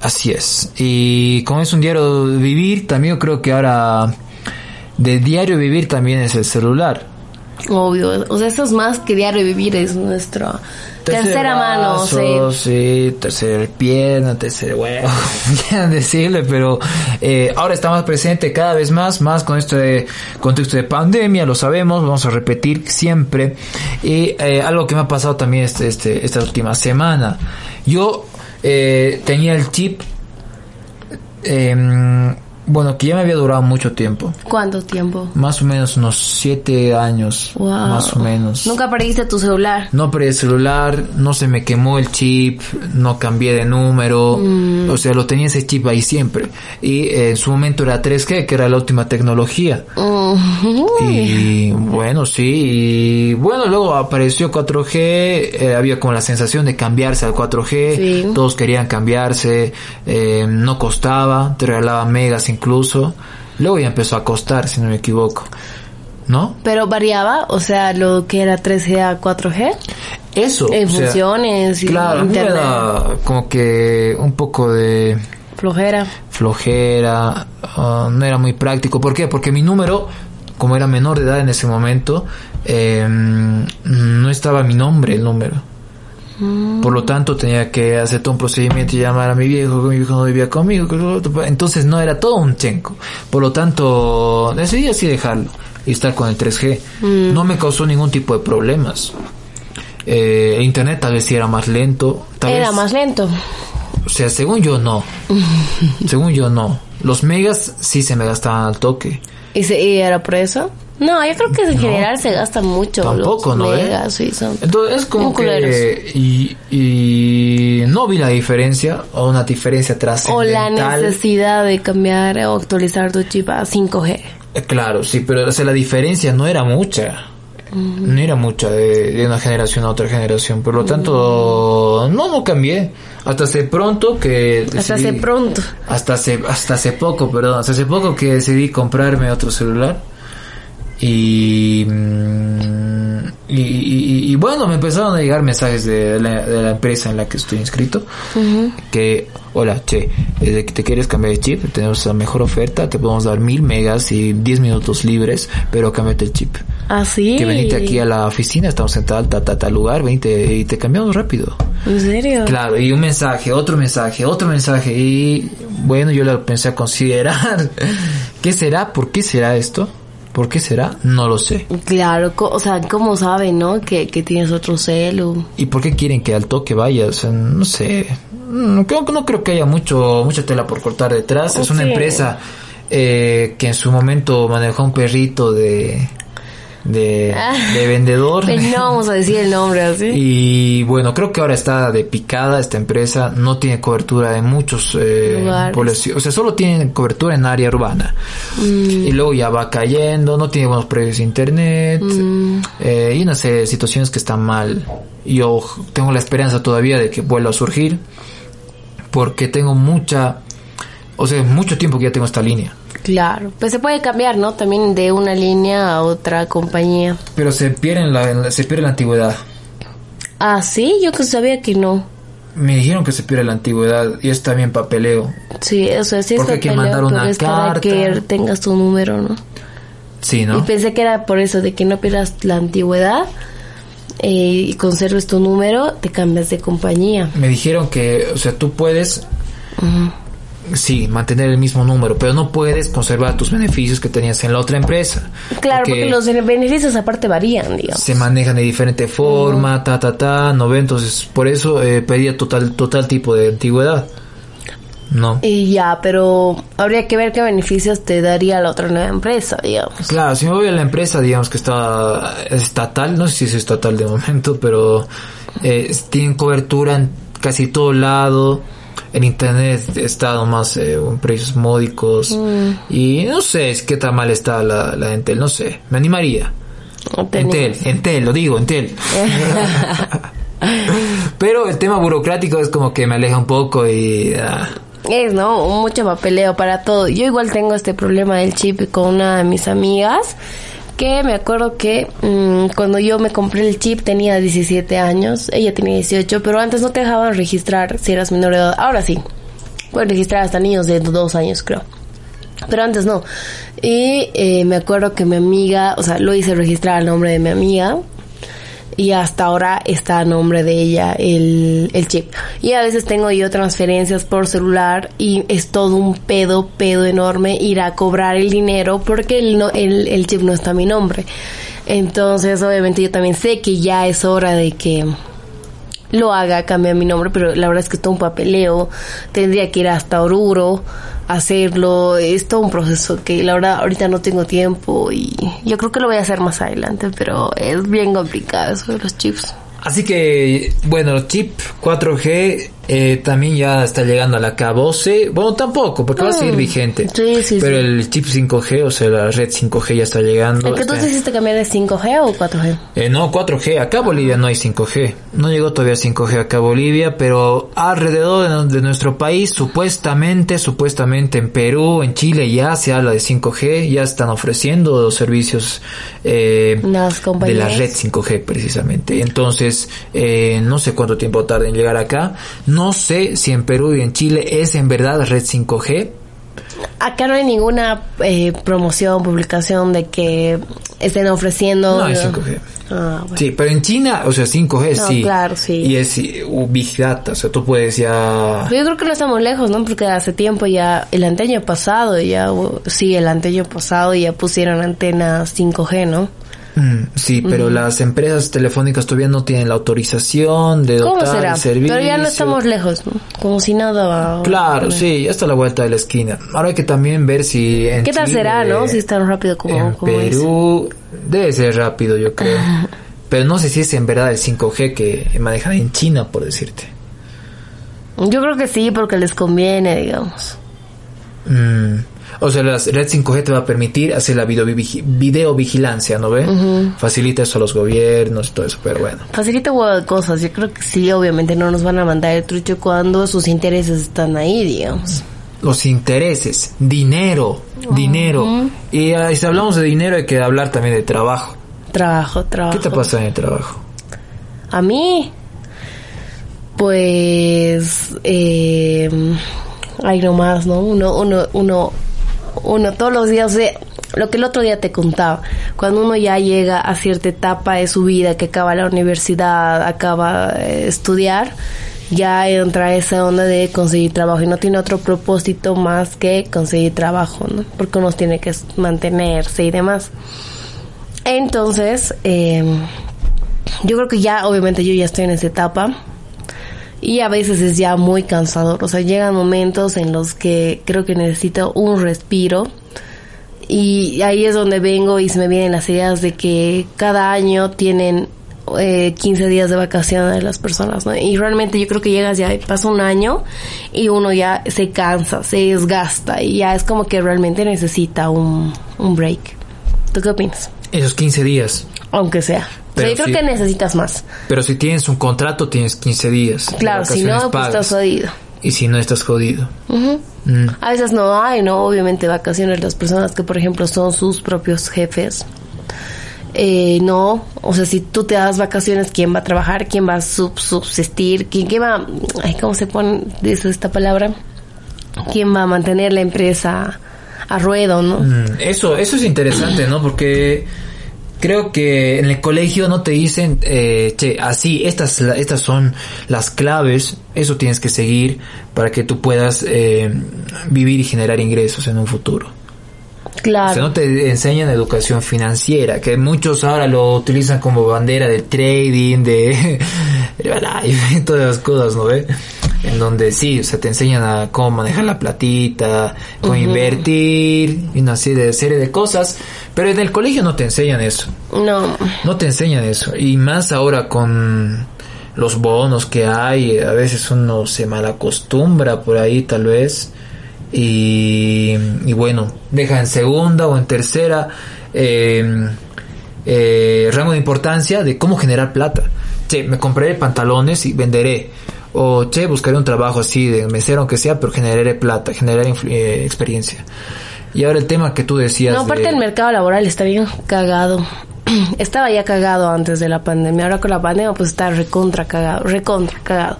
Speaker 6: Así es. Y como es un diario vivir, también yo creo que ahora de diario vivir también es el celular.
Speaker 5: Obvio. O sea, eso es más que diario vivir, es nuestra
Speaker 6: Tercer
Speaker 5: tercera mano, sí.
Speaker 6: sí, tercer pierna, tercer huevo, <laughs> quieran decirle, pero eh, ahora está más presente cada vez más, más con este contexto de pandemia, lo sabemos, vamos a repetir siempre. Y eh, algo que me ha pasado también este, este, esta última semana, yo eh, tenía el chip em, Bueno, que ya me había durado mucho tiempo.
Speaker 5: ¿Cuánto tiempo?
Speaker 6: Más o menos unos siete años.
Speaker 5: Wow.
Speaker 6: Más o menos.
Speaker 5: Nunca perdiste tu celular.
Speaker 6: No perdí el celular, no se me quemó el chip, no cambié de número,
Speaker 5: Mm.
Speaker 6: o sea, lo tenía ese chip ahí siempre. Y eh, en su momento era 3G, que era la última tecnología.
Speaker 5: Mm.
Speaker 6: Y bueno, sí, y bueno, luego apareció 4G, eh, había como la sensación de cambiarse al 4G,
Speaker 5: Sí.
Speaker 6: todos querían cambiarse, eh, no costaba, te regalaban megas incluso. Luego ya empezó a costar, si no me equivoco. ¿No?
Speaker 5: Pero variaba, o sea, lo que era 3G a 4G.
Speaker 6: Eso.
Speaker 5: En
Speaker 6: o sea,
Speaker 5: funciones y
Speaker 6: Claro, a mí me
Speaker 5: internet.
Speaker 6: da como que un poco de
Speaker 5: Flojera.
Speaker 6: flojera, ah, no era muy práctico. ¿Por qué? Porque mi número, como era menor de edad en ese momento, eh, no estaba mi nombre el número. Por lo tanto, tenía que hacer todo un procedimiento y llamar a mi viejo, que mi viejo no vivía conmigo. Entonces no era todo un chenco. Por lo tanto, decidí así dejarlo y estar con el 3G. No me causó ningún tipo de problemas. Eh, internet tal vez sí era más lento. Tal
Speaker 5: Era
Speaker 6: vez-
Speaker 5: más lento.
Speaker 6: o sea, según yo no. <laughs> según yo no. Los megas sí se me gastaban al toque.
Speaker 5: ¿Y, se- y era por eso? No, yo creo que en general se gasta mucho.
Speaker 6: Tampoco,
Speaker 5: los
Speaker 6: ¿no, eh?
Speaker 5: megas, sí, son-
Speaker 6: Entonces es como que... Y, y no vi la diferencia, o una diferencia
Speaker 5: O
Speaker 6: trascendental.
Speaker 5: la necesidad de cambiar o actualizar tu chip a 5G.
Speaker 6: Eh, Claro, sí, pero o sea, la diferencia no era mucha. No era mucha de, de una generación a otra generación. Por lo tanto, no, no cambié. Hasta hace pronto que...
Speaker 5: Hasta hace pronto.
Speaker 6: Hasta hace, hasta hace poco, perdón, hasta hace poco que decidí comprarme otro celular. Y, mm, y, y- y bueno, me empezaron a llegar mensajes de la, de la empresa en la que estoy inscrito. Que, hola, che, eh, que te quieres cambiar de chip, tenemos la mejor oferta, te podemos dar mil megas y 10 minutos libres, pero cámbiate el chip.
Speaker 5: ¿Ah, sí?
Speaker 6: Que venite aquí a la oficina, estamos en tal, tal, tal, tal lugar, venite y te cambiamos rápido.
Speaker 5: ¿En serio?
Speaker 6: Claro, y un mensaje, otro mensaje, otro mensaje. Y bueno, yo lo pensé a considerar. <laughs> ¿Qué será? ¿Por qué será esto? ¿Por qué será? No lo sé.
Speaker 5: Claro, o sea, ¿cómo saben, no? Que, que tienes otro celu.
Speaker 6: ¿Y por qué quieren que al toque vaya? O sea, no sé. No creo, no creo que haya mucho, mucha tela por cortar detrás. Es una
Speaker 5: Sí.
Speaker 6: empresa eh, que en su momento manejó un perrito de, de, de vendedor. <laughs>
Speaker 5: No vamos a decir el nombre así.
Speaker 6: Y bueno, creo que ahora está de picada esta empresa, no tiene cobertura en muchos eh, o sea, solo tiene cobertura en área urbana. Y luego ya va cayendo, no tiene buenos precios de internet, eh, y serie de situaciones que están mal. Yo tengo la esperanza todavía de que vuelva a surgir, porque tengo mucha, o sea, mucho tiempo que ya tengo esta línea.
Speaker 5: Claro, pues se puede cambiar, ¿no? También de una línea a otra compañía.
Speaker 6: Pero se pierde en la, se pierde la antigüedad.
Speaker 5: Ah, sí, yo que sabía que no.
Speaker 6: Me dijeron que se pierde la antigüedad y es también papeleo.
Speaker 5: Sí, o sea, sí es
Speaker 6: Porque hay que
Speaker 5: papeleo,
Speaker 6: mandar una
Speaker 5: es para
Speaker 6: carta.
Speaker 5: que tengas tu número, ¿no?
Speaker 6: Sí,
Speaker 5: Y
Speaker 6: ¿no?
Speaker 5: pensé que era por eso, de que no pierdas la antigüedad eh, y conserves tu número, te cambias de compañía.
Speaker 6: Me dijeron que, o sea, tú puedes, sí, mantener el mismo número, pero no puedes conservar tus beneficios que tenías en la otra empresa.
Speaker 5: Claro, porque, los beneficios aparte varían, digamos.
Speaker 6: se manejan de diferente forma, ta, ta, ta, no ve, entonces por eso eh, pedía total, total tipo de antigüedad. No.
Speaker 5: Y ya, pero habría que ver qué beneficios te daría la otra nueva empresa, digamos.
Speaker 6: Claro, si me voy a la empresa, digamos que está estatal, no sé si es estatal de momento, pero eh, tienen cobertura en casi todo lado. El internet está nomás eh, en precios módicos. Y no sé es qué tan mal está la, la Entel, no sé. Me animaría. Entel, Entel, lo digo, Entel. <laughs> pero el tema burocrático es como que me aleja un poco y... ah,
Speaker 5: Es, ¿no? Mucho papeleo para todo. Yo igual tengo este problema del chip con una de mis amigas. Que me acuerdo que mm, cuando yo me compré el chip tenía 17 años. Ella tenía 18, pero antes no te dejaban registrar si eras menor de edad. Ahora sí. Pueden registrar hasta niños de 2 años, creo. Pero antes no. Y eh, me acuerdo que mi amiga, o sea, lo hice registrar al nombre de mi amiga. Y hasta ahora está a nombre de ella el, el chip. Y a veces tengo yo transferencias por celular y es todo un pedo, pedo enorme ir a cobrar el dinero porque el, no, el, el chip no está a mi nombre. Entonces, obviamente yo también sé que ya es hora de que lo haga, cambie mi nombre, pero la verdad es que es todo un papeleo. Tendría que ir hasta Oruro, hacerlo. Es todo un proceso que la verdad ahorita no tengo tiempo y yo creo que lo voy a hacer más adelante, pero es bien complicado eso de los chips.
Speaker 6: Así que, bueno, chip 4G eh, también ya está llegando a la K12. Bueno, tampoco, porque va a seguir
Speaker 5: Mm.
Speaker 6: vigente.
Speaker 5: Sí, sí,
Speaker 6: Pero
Speaker 5: sí.
Speaker 6: el chip 5G, o sea, la red 5G ya está llegando.
Speaker 5: ¿El que tú te hiciste cambiar de 5G o 4G?
Speaker 6: Eh, no, 4G. Acá Bolivia no hay 5G. No llegó todavía 5G acá Bolivia, pero alrededor de, de nuestro país, supuestamente, supuestamente en Perú, en Chile ya se habla de 5G, ya están ofreciendo los servicios eh,
Speaker 5: Las
Speaker 6: de la red 5G precisamente. Entonces, eh, no sé cuánto tiempo tarda en llegar acá. No sé si en Perú y en Chile es en verdad red 5G.
Speaker 5: Acá no hay ninguna eh, promoción, publicación de que estén ofreciendo.
Speaker 6: No hay 5G.
Speaker 5: Ah, bueno.
Speaker 6: Sí, pero en China, o sea, 5G
Speaker 5: No,
Speaker 6: sí.
Speaker 5: claro, sí.
Speaker 6: Y es eh, Big Data, o sea, tú puedes ya...
Speaker 5: Yo creo que no estamos lejos, ¿no? Porque hace tiempo ya, el anteaño pasado, ya, uh, sí, el anteaño pasado ya pusieron antenas 5G, ¿no?
Speaker 6: Mm, sí, pero las empresas telefónicas todavía no tienen la autorización de
Speaker 5: ¿Cómo
Speaker 6: dotar
Speaker 5: será?
Speaker 6: el servicio.
Speaker 5: Pero ya no estamos lejos, ¿no? Como si nada va.
Speaker 6: Claro, sí, ya está a la vuelta de la esquina. Ahora hay que también ver si en
Speaker 5: ¿Qué tal
Speaker 6: Chile,
Speaker 5: será, no? Si es tan rápido como,
Speaker 6: en
Speaker 5: como es.
Speaker 6: Perú debe ser rápido, yo creo. <laughs> Pero no sé si es en verdad el 5G que manejan en China, por decirte.
Speaker 5: Yo creo que sí, porque les conviene, digamos.
Speaker 6: Mm, O sea, la red 5G te va a permitir hacer la videovigi- videovigilancia, ¿no ve? Facilita eso a los gobiernos y todo eso, pero bueno.
Speaker 5: Facilita cosas. Yo creo que sí, obviamente no nos van a mandar el trucho cuando sus intereses están ahí, digamos.
Speaker 6: Los intereses, dinero, dinero. Y ah, si hablamos de dinero hay que hablar también de trabajo.
Speaker 5: Trabajo, trabajo.
Speaker 6: ¿Qué te pasa en el trabajo?
Speaker 5: A mí, pues, eh, hay nomás, ¿no? Uno, uno, uno, uno todos los días, lo que el otro día te contaba, cuando uno ya llega a cierta etapa de su vida, que acaba la universidad, acaba de estudiar, ya entra esa onda de conseguir trabajo y no tiene otro propósito más que conseguir trabajo, ¿no? Porque uno tiene que mantenerse y demás. Entonces, eh, yo creo que ya, obviamente, yo ya estoy en esa etapa. Y a veces es ya muy cansador. O sea, llegan momentos en los que creo que necesito un respiro. Y ahí es donde vengo y se me vienen las ideas de que cada año tienen eh, 15 días de vacaciones las personas, ¿no? Y realmente yo creo que llegas ya, pasa un año y uno ya se cansa, se desgasta y ya es como que realmente necesita un, un break. ¿Tú qué opinas?
Speaker 6: Esos 15 días.
Speaker 5: Aunque sea.
Speaker 6: Pero
Speaker 5: o sea, yo creo que necesitas más.
Speaker 6: Pero si tienes un contrato, tienes 15 días.
Speaker 5: Claro, si no, pues
Speaker 6: pagas.
Speaker 5: estás jodido.
Speaker 6: Y si no, estás jodido. Mm.
Speaker 5: A veces no hay, ¿no? Obviamente vacaciones las personas que, por ejemplo, son sus propios jefes. Eh, no, o sea, si tú te das vacaciones, ¿quién va a trabajar? ¿Quién va a sub- subsistir? ¿Quién, quién va, ay, ¿cómo se pone dice esta palabra? ¿Quién va a mantener la empresa a ruedo, no?
Speaker 6: Mm, Eso, eso es interesante, ¿no? Porque creo que en el colegio no te dicen, eh, che, así, estas, estas son las claves, eso tienes que seguir para que tú puedas eh, vivir y generar ingresos en un futuro.
Speaker 5: Claro.
Speaker 6: O sea, no te enseñan educación financiera, que muchos ahora lo utilizan como bandera del trading, de <laughs> Herbalife, <laughs> todas las cosas, ¿no ve? En donde sí, o sea, te enseñan a cómo manejar la platita, cómo invertir, y una serie de, serie de cosas, pero en el colegio no te enseñan eso,
Speaker 5: No.
Speaker 6: no te enseñan eso, y más ahora con los bonos que hay, a veces uno se malacostumbra por ahí tal vez, y, y bueno, deja en segunda o en tercera eh, eh, rango de importancia de cómo generar plata. Che, me compraré pantalones y venderé. O che, buscaré un trabajo así de mesero aunque sea, pero generaré plata, generaré eh, experiencia. Y ahora el tema que tú decías
Speaker 5: No, aparte
Speaker 6: de-
Speaker 5: el mercado laboral está bien cagado. <clears throat> Estaba ya cagado antes de la pandemia. Ahora con la pandemia pues está recontra cagado, recontra cagado.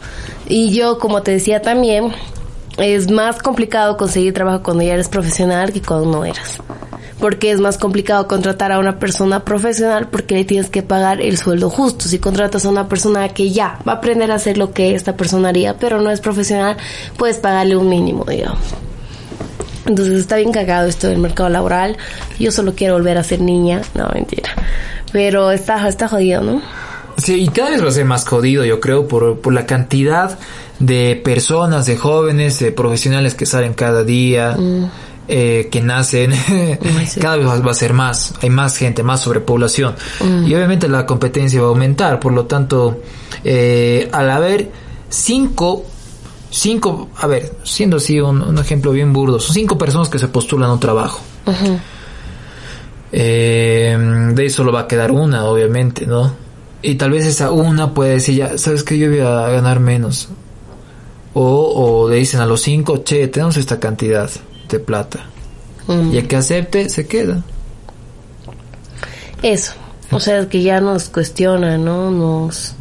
Speaker 5: Y yo, como te decía también, es más complicado conseguir trabajo cuando ya eres profesional que cuando no eras. Porque es más complicado contratar a una persona profesional porque le tienes que pagar el sueldo justo. Si contratas a una persona que ya va a aprender a hacer lo que esta persona haría, pero no es profesional, puedes pagarle un mínimo, digamos. Entonces está bien cagado esto del mercado laboral. Yo solo quiero volver a ser niña. No, mentira. Pero está, está jodido, ¿no?
Speaker 6: Sí, y cada vez va a ser más jodido, yo creo, por, por la cantidad de personas, de jóvenes, de profesionales que salen cada día, eh, que nacen. <laughs> cada vez va a ser más, hay más gente, más sobrepoblación. Y obviamente la competencia va a aumentar, por lo tanto, eh, al haber cinco, cinco, a ver, siendo así un, un ejemplo bien burdo, son cinco personas que se postulan a un trabajo. Eh, de eso solo va a quedar una, obviamente, ¿no? Y tal vez esa una puede decir, ya, sabes que yo voy a ganar menos. O, o le dicen a los cinco, che, tenemos esta cantidad de plata.
Speaker 5: Mm.
Speaker 6: Y el que acepte, se queda.
Speaker 5: Eso. O sea, que ya nos cuestionan, ¿no? Nos,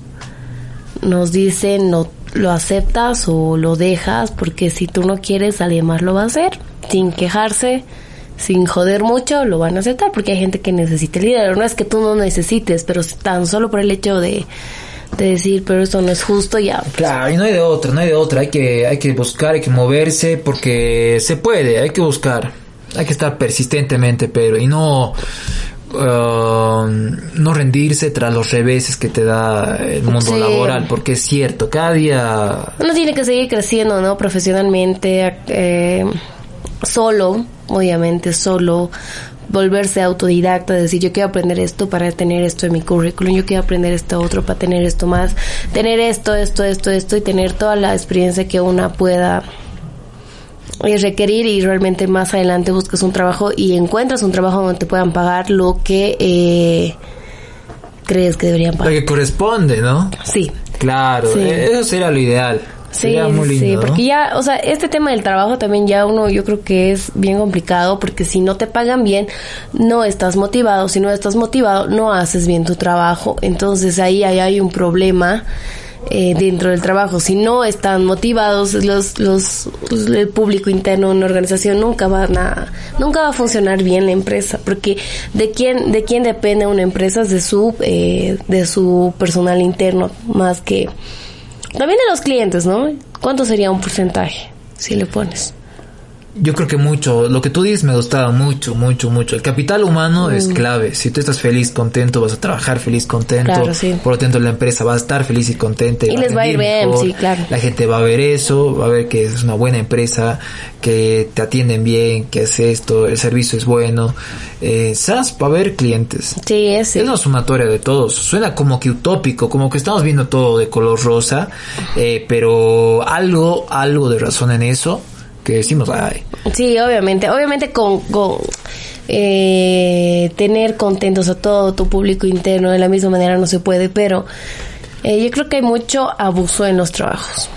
Speaker 5: nos dicen, no, lo aceptas o lo dejas, porque si tú no quieres, alguien más lo va a hacer, sin quejarse, sin joder mucho, lo van a aceptar, porque hay gente que necesita el dinero. No es que tú no necesites, pero tan solo por el hecho de, de decir, pero esto no es justo, ya.
Speaker 6: Claro, y no hay de otra, no hay de otra. Hay que, hay que buscar, hay que moverse, porque se puede, hay que buscar. Hay que estar persistentemente, pero, y no, uh, no rendirse tras los reveses que te da el mundo
Speaker 5: Sí.
Speaker 6: laboral, porque es cierto, cada día
Speaker 5: Uno tiene que seguir creciendo, ¿no? Profesionalmente, eh, solo, obviamente, solo, volverse autodidacta, decir, yo quiero aprender esto para tener esto en mi currículum, yo quiero aprender esto otro para tener esto más, tener esto, esto, esto, esto y tener toda la experiencia que una pueda eh, requerir y realmente más adelante buscas un trabajo y encuentras un trabajo donde te puedan pagar lo que eh, crees que deberían
Speaker 6: lo
Speaker 5: pagar.
Speaker 6: que corresponde, ¿no?
Speaker 5: Sí.
Speaker 6: Claro,
Speaker 5: Sí.
Speaker 6: eh, eso sería lo ideal.
Speaker 5: Sí,
Speaker 6: lindo,
Speaker 5: sí,
Speaker 6: ¿no?
Speaker 5: porque ya, o sea, este tema del trabajo también ya uno, yo creo que es bien complicado, porque si no te pagan bien, no estás motivado, si no estás motivado, no haces bien tu trabajo, entonces ahí, ahí hay un problema eh, dentro del trabajo. Si no están motivados, los, los, el público interno de una organización nunca van a, nunca va a funcionar bien la empresa, porque de quién, de quién depende una empresa es de su, eh, de su personal interno, más que también de los clientes, ¿no? ¿Cuánto sería un porcentaje si le pones?
Speaker 6: Yo creo que mucho, lo que tú dices me gustaba mucho, mucho, mucho. El capital humano es clave. Si tú estás feliz, contento, vas a trabajar feliz, contento.
Speaker 5: Claro, sí.
Speaker 6: Por lo tanto, la empresa va a estar feliz y contenta.
Speaker 5: Y les va a ir bien, sí, claro.
Speaker 6: La gente va a ver eso, va a ver que es una buena empresa, que te atienden bien, que es esto, el servicio es bueno. Eh, SAS va a haber clientes.
Speaker 5: Sí, ese.
Speaker 6: Es una sumatoria de todos. Suena como que utópico, como que estamos viendo todo de color rosa, eh, pero algo, algo de razón en eso, que decimos, ay,
Speaker 5: Sí, obviamente. Obviamente con, con eh, tener contentos a todo tu público interno de la misma manera no se puede, pero eh, yo creo que hay mucho abuso en los trabajos.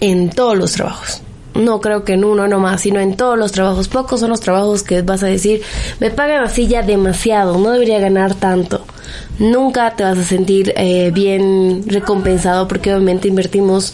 Speaker 5: En todos los trabajos. No creo que en uno nomás, sino en todos los trabajos. Pocos son los trabajos que vas a decir, me pagan así ya demasiado, no debería ganar tanto. Nunca te vas a sentir eh, bien recompensado porque obviamente invertimos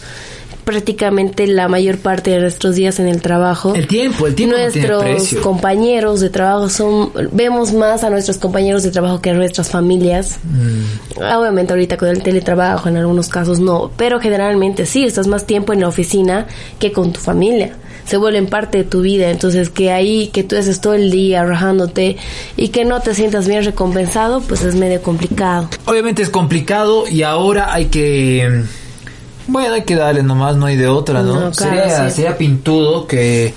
Speaker 5: prácticamente la mayor parte de nuestros días en el trabajo.
Speaker 6: el tiempo, el tiempo
Speaker 5: Nuestros compañeros de trabajo son, vemos más a nuestros compañeros de trabajo que a nuestras familias.
Speaker 6: Mm.
Speaker 5: Obviamente ahorita con el teletrabajo en algunos casos no, pero generalmente sí, estás más tiempo en la oficina que con tu familia. Se vuelven parte de tu vida, entonces que ahí, que tú estés todo el día rajándote y que no te sientas bien recompensado, pues es medio complicado.
Speaker 6: Obviamente es complicado y ahora hay que... Bueno, hay que darle nomás, no hay de otra, ¿no?
Speaker 5: No, claro,
Speaker 6: sería,
Speaker 5: sí.
Speaker 6: sería pintudo que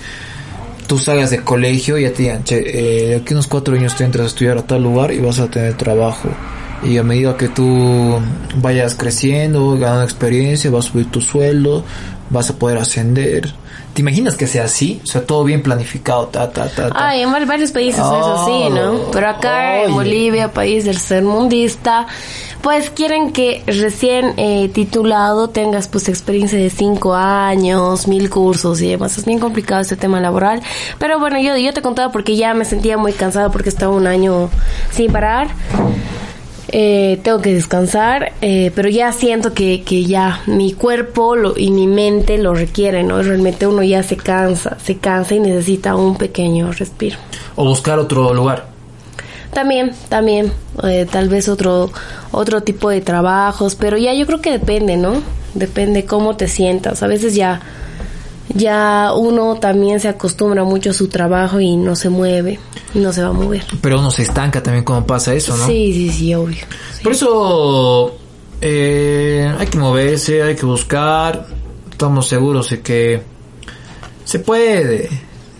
Speaker 6: tú salgas de colegio y ya te digan, che, eh, de aquí unos cuatro años te entras a estudiar a tal lugar y vas a tener trabajo. Y a medida que tú vayas creciendo, ganando experiencia, vas a subir tu sueldo, vas a poder ascender. ¿Te imaginas que sea así? O sea, todo bien planificado, ta, ta, ta, ta.
Speaker 5: Ay, en var- varios países es así, ¿no?
Speaker 6: Oh,
Speaker 5: Pero acá
Speaker 6: oye.
Speaker 5: en Bolivia, país del ser mundista, pues quieren que recién eh, titulado tengas pues experiencia de cinco años, mil cursos y demás. Es bien complicado este tema laboral. Pero bueno, yo, yo te contaba porque ya me sentía muy cansada porque estaba un año sin parar. Eh, tengo que descansar, eh, pero ya siento que, que ya mi cuerpo lo, y mi mente lo requieren, ¿no? Realmente uno ya se cansa, se cansa y necesita un pequeño respiro.
Speaker 6: O buscar otro lugar.
Speaker 5: También, también, eh, tal vez otro, otro tipo de trabajos, pero ya yo creo que depende, ¿no? Depende cómo te sientas. A veces ya, ya uno también se acostumbra mucho a su trabajo y no se mueve. no se va a mover.
Speaker 6: Pero uno se estanca también cuando pasa eso, ¿no?
Speaker 5: Sí, sí, sí, obvio.
Speaker 6: Por eso eh, hay que moverse, hay que buscar. Estamos seguros de que se puede.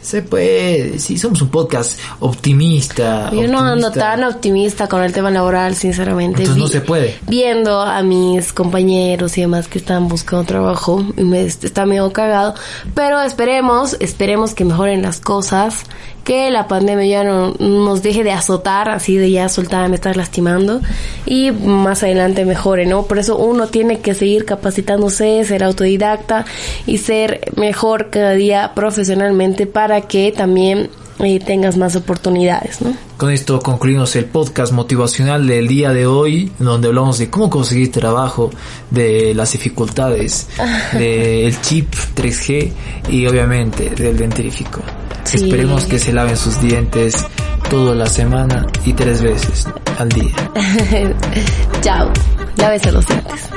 Speaker 6: Se puede. Sí, somos un podcast optimista.
Speaker 5: Yo no ando tan optimista con el tema laboral, sinceramente.
Speaker 6: Entonces no se puede.
Speaker 5: Viendo a mis compañeros y demás que están buscando trabajo, y me está medio cagado. Pero esperemos, esperemos que mejoren las cosas, que la pandemia ya no nos deje de azotar, así de ya soltada me estás lastimando, y más adelante mejore, ¿no? Por eso uno tiene que seguir capacitándose, ser autodidacta y ser mejor cada día profesionalmente para que también eh, tengas más oportunidades, ¿no?
Speaker 6: Con esto concluimos el podcast motivacional del día de hoy, donde hablamos de cómo conseguir trabajo, de las dificultades, <laughs> del chip 3G y obviamente del dentífrico.
Speaker 5: Sí.
Speaker 6: Esperemos que se laven sus dientes toda la semana y tres veces al día. <laughs>
Speaker 5: Chao. Lávese los dientes.